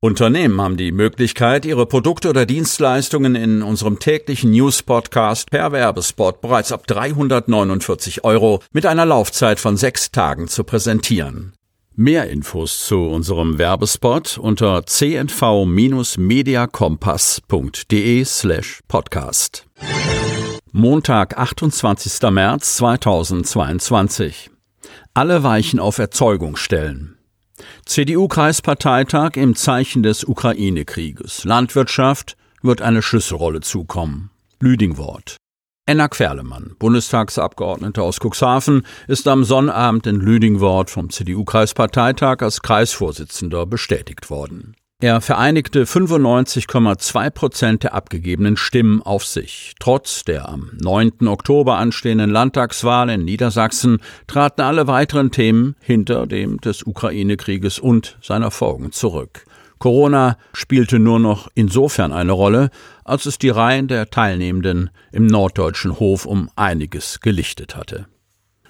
Unternehmen haben die Möglichkeit, ihre Produkte oder Dienstleistungen in unserem täglichen News-Podcast per Werbespot bereits ab 349 Euro mit einer Laufzeit von sechs Tagen zu präsentieren. Mehr Infos zu unserem Werbespot unter cnv-mediakompass.de slash podcast. Montag, 28. März 2022. Alle Weichen auf Erzeugung stellen. CDU-Kreisparteitag im Zeichen des Ukraine-Krieges. Landwirtschaft wird eine Schlüsselrolle zukommen. Lüdingwort. Enna Querlemann, Bundestagsabgeordneter aus Cuxhaven, ist am Sonnabend in Lüdingwort vom CDU-Kreisparteitag als Kreisvorsitzender bestätigt worden. Er vereinigte 95,2 Prozent der abgegebenen Stimmen auf sich. Trotz der am 9. Oktober anstehenden Landtagswahl in Niedersachsen traten alle weiteren Themen hinter dem des Ukraine-Krieges und seiner Folgen zurück. Corona spielte nur noch insofern eine Rolle, als es die Reihen der Teilnehmenden im norddeutschen Hof um einiges gelichtet hatte.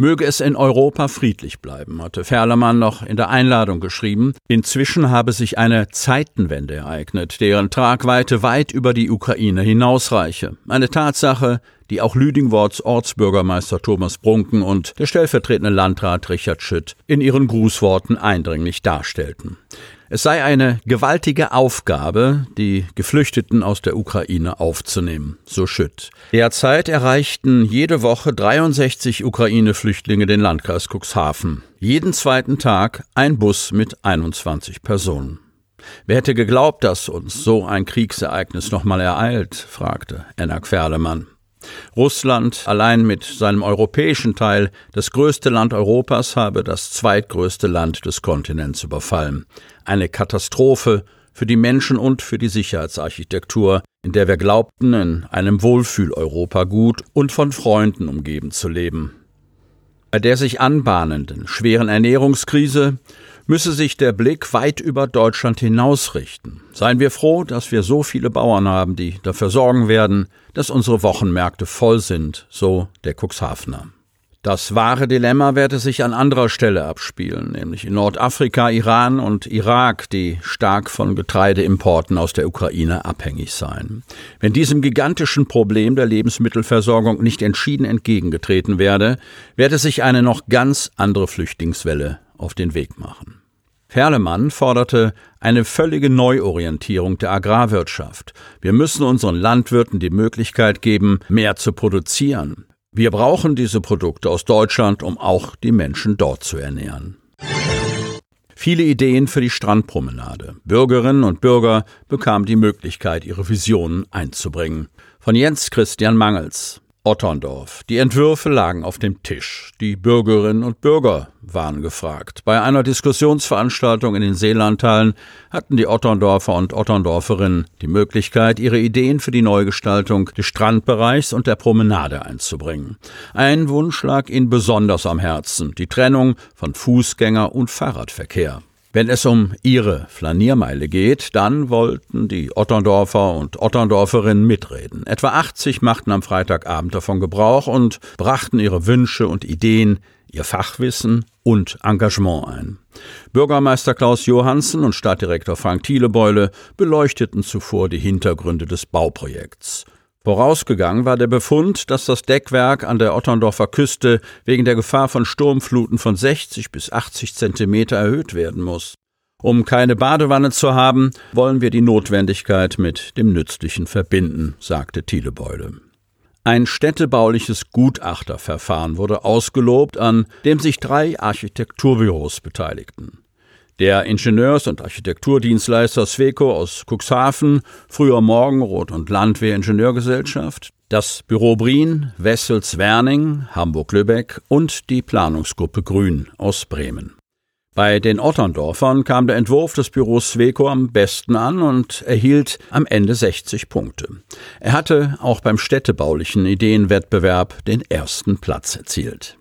Möge es in Europa friedlich bleiben, hatte Ferlermann noch in der Einladung geschrieben. Inzwischen habe sich eine Zeitenwende ereignet, deren Tragweite weit über die Ukraine hinausreiche. Eine Tatsache, die auch Lüdingworts Ortsbürgermeister Thomas Brunken und der stellvertretende Landrat Richard Schütt in ihren Grußworten eindringlich darstellten. Es sei eine gewaltige Aufgabe, die Geflüchteten aus der Ukraine aufzunehmen, so Schütt. Derzeit erreichten jede Woche 63 Ukraine-Flüchtlinge den Landkreis Cuxhaven. Jeden zweiten Tag ein Bus mit 21 Personen. Wer hätte geglaubt, dass uns so ein Kriegsereignis nochmal ereilt? fragte Enna Querlemann. Russland allein mit seinem europäischen Teil, das größte Land Europas, habe das zweitgrößte Land des Kontinents überfallen. Eine Katastrophe für die Menschen und für die Sicherheitsarchitektur, in der wir glaubten, in einem Wohlfühl-Europa gut und von Freunden umgeben zu leben. Bei der sich anbahnenden schweren Ernährungskrise müsse sich der Blick weit über Deutschland hinausrichten. Seien wir froh, dass wir so viele Bauern haben, die dafür sorgen werden, dass unsere Wochenmärkte voll sind, so der Cuxhavener. Das wahre Dilemma werde sich an anderer Stelle abspielen, nämlich in Nordafrika, Iran und Irak, die stark von Getreideimporten aus der Ukraine abhängig seien. Wenn diesem gigantischen Problem der Lebensmittelversorgung nicht entschieden entgegengetreten werde, werde sich eine noch ganz andere Flüchtlingswelle auf den Weg machen. Ferlemann forderte eine völlige Neuorientierung der Agrarwirtschaft. Wir müssen unseren Landwirten die Möglichkeit geben, mehr zu produzieren. Wir brauchen diese Produkte aus Deutschland, um auch die Menschen dort zu ernähren. Viele Ideen für die Strandpromenade. Bürgerinnen und Bürger bekamen die Möglichkeit, ihre Visionen einzubringen. Von Jens Christian Mangels. Otterndorf. Die Entwürfe lagen auf dem Tisch. Die Bürgerinnen und Bürger waren gefragt. Bei einer Diskussionsveranstaltung in den Seelandhallen hatten die Otterndorfer und Otterndorferinnen die Möglichkeit, ihre Ideen für die Neugestaltung des Strandbereichs und der Promenade einzubringen. Ein Wunsch lag ihnen besonders am Herzen, die Trennung von Fußgänger- und Fahrradverkehr. Wenn es um ihre Flaniermeile geht, dann wollten die Otterndorfer und Otterndorferinnen mitreden. Etwa 80 machten am Freitagabend davon Gebrauch und brachten ihre Wünsche und Ideen, ihr Fachwissen und Engagement ein. Bürgermeister Klaus Johansen und Stadtdirektor Frank Thielebeule beleuchteten zuvor die Hintergründe des Bauprojekts. Vorausgegangen war der Befund, dass das Deckwerk an der Otterndorfer Küste wegen der Gefahr von Sturmfluten von 60 bis 80 Zentimeter erhöht werden muss. Um keine Badewanne zu haben, wollen wir die Notwendigkeit mit dem Nützlichen verbinden, sagte Thielebeule. Ein städtebauliches Gutachterverfahren wurde ausgelobt, an dem sich drei Architekturbüros beteiligten. Der Ingenieurs- und Architekturdienstleister Sweco aus Cuxhaven, früher Morgenrot und Landwehr Ingenieurgesellschaft, das Büro Brien, Wessels Werning, Hamburg-Lübeck und die Planungsgruppe Grün aus Bremen. Bei den Otterndorfern kam der Entwurf des Büros Sweco am besten an und erhielt am Ende 60 Punkte. Er hatte auch beim städtebaulichen Ideenwettbewerb den ersten Platz erzielt.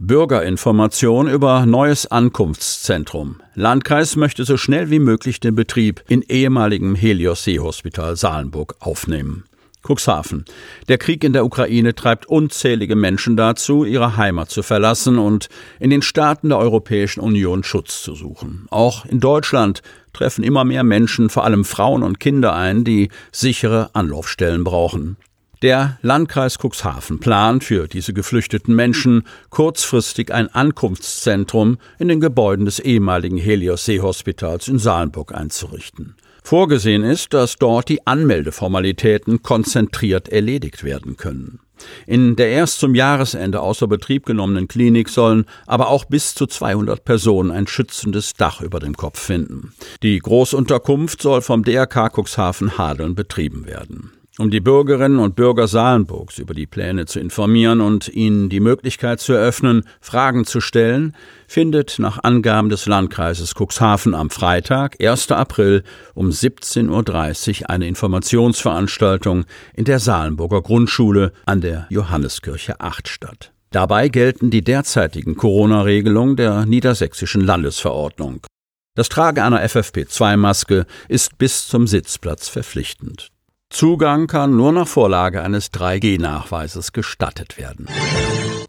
Bürgerinformation über neues Ankunftszentrum. Landkreis möchte so schnell wie möglich den Betrieb in ehemaligem Helios Seehospital Salenburg aufnehmen. Cuxhaven. Der Krieg in der Ukraine treibt unzählige Menschen dazu, ihre Heimat zu verlassen und in den Staaten der Europäischen Union Schutz zu suchen. Auch in Deutschland treffen immer mehr Menschen, vor allem Frauen und Kinder ein, die sichere Anlaufstellen brauchen. Der Landkreis Cuxhaven plant für diese geflüchteten Menschen kurzfristig ein Ankunftszentrum in den Gebäuden des ehemaligen Helios Seehospitals in Salenburg einzurichten. Vorgesehen ist, dass dort die Anmeldeformalitäten konzentriert erledigt werden können. In der erst zum Jahresende außer Betrieb genommenen Klinik sollen aber auch bis zu 200 Personen ein schützendes Dach über dem Kopf finden. Die Großunterkunft soll vom DRK Cuxhaven Hadeln betrieben werden. Um die Bürgerinnen und Bürger Salenburgs über die Pläne zu informieren und ihnen die Möglichkeit zu eröffnen, Fragen zu stellen, findet nach Angaben des Landkreises Cuxhaven am Freitag, 1. April um 17.30 Uhr eine Informationsveranstaltung in der Salenburger Grundschule an der Johanneskirche 8 statt. Dabei gelten die derzeitigen Corona-Regelungen der niedersächsischen Landesverordnung. Das Tragen einer FFP2-Maske ist bis zum Sitzplatz verpflichtend. Zugang kann nur nach Vorlage eines 3G-Nachweises gestattet werden.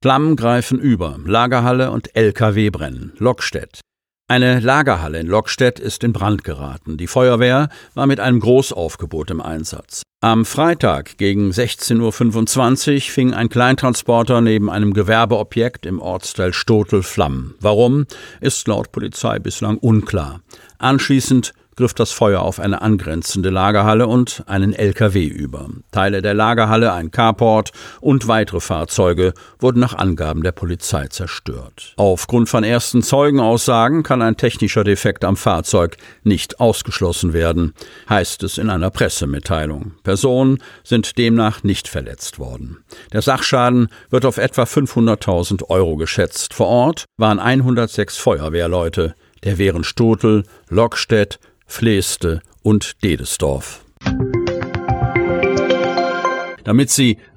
Flammen greifen über, Lagerhalle und LKW brennen, Lockstedt. Eine Lagerhalle in Lockstedt ist in Brand geraten. Die Feuerwehr war mit einem Großaufgebot im Einsatz. Am Freitag gegen 16.25 Uhr fing ein Kleintransporter neben einem Gewerbeobjekt im Ortsteil Stotel Flammen. Warum, ist laut Polizei bislang unklar. Anschließend griff das Feuer auf eine angrenzende Lagerhalle und einen LKW über. Teile der Lagerhalle, ein Carport und weitere Fahrzeuge wurden nach Angaben der Polizei zerstört. Aufgrund von ersten Zeugenaussagen kann ein technischer Defekt am Fahrzeug nicht ausgeschlossen werden, heißt es in einer Pressemitteilung. Personen sind demnach nicht verletzt worden. Der Sachschaden wird auf etwa 500.000 Euro geschätzt. Vor Ort waren 106 Feuerwehrleute der Wehren Stotel, Lockstedt, Fleeste und Dedesdorf. Damit Sie